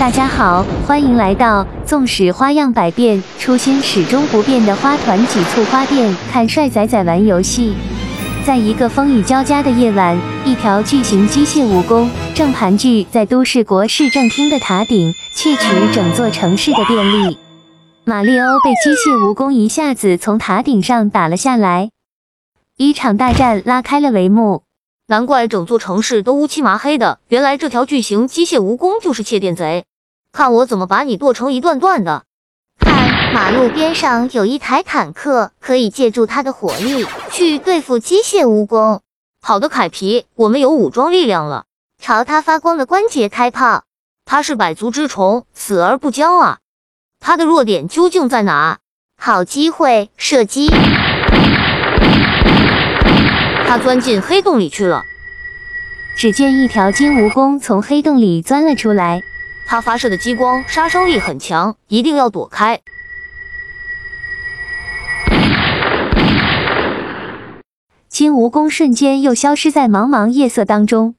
大家好，欢迎来到纵使花样百变，初心始终不变的花团几簇花店，看帅仔仔玩游戏。在一个风雨交加的夜晚，一条巨型机械蜈蚣正盘踞在都市国市政厅的塔顶，窃取整座城市的电力。马里欧被机械蜈蚣一下子从塔顶上打了下来，一场大战拉开了帷幕。难怪整座城市都乌漆麻黑的，原来这条巨型机械蜈蚣就是窃电贼。看我怎么把你剁成一段段的！看，马路边上有一台坦克，可以借助它的火力去对付机械蜈蚣。好的，凯皮，我们有武装力量了。朝它发光的关节开炮！它是百足之虫，死而不僵啊！它的弱点究竟在哪？好机会，射击！他钻进黑洞里去了。只见一条金蜈蚣从黑洞里钻了出来，它发射的激光杀伤力很强，一定要躲开。金蜈蚣瞬间又消失在茫茫夜色当中。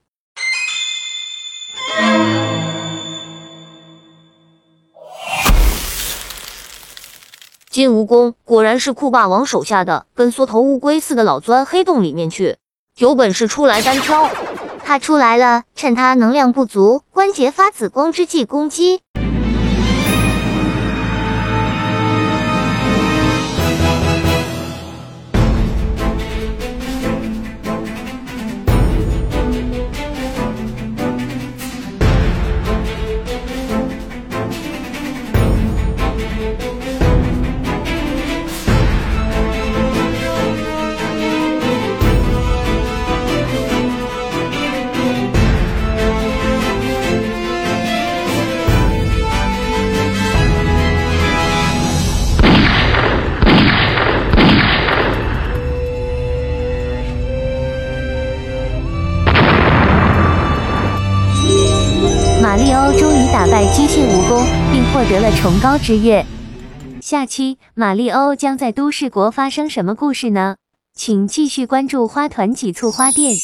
金蜈蚣果然是酷霸王手下的，跟缩头乌龟似的，老钻黑洞里面去。有本事出来单挑！他出来了，趁他能量不足，关节发紫光之际攻击。马里奥终于打败机械蜈蚣，并获得了崇高之月。下期马里欧将在都市国发生什么故事呢？请继续关注花团几簇花店。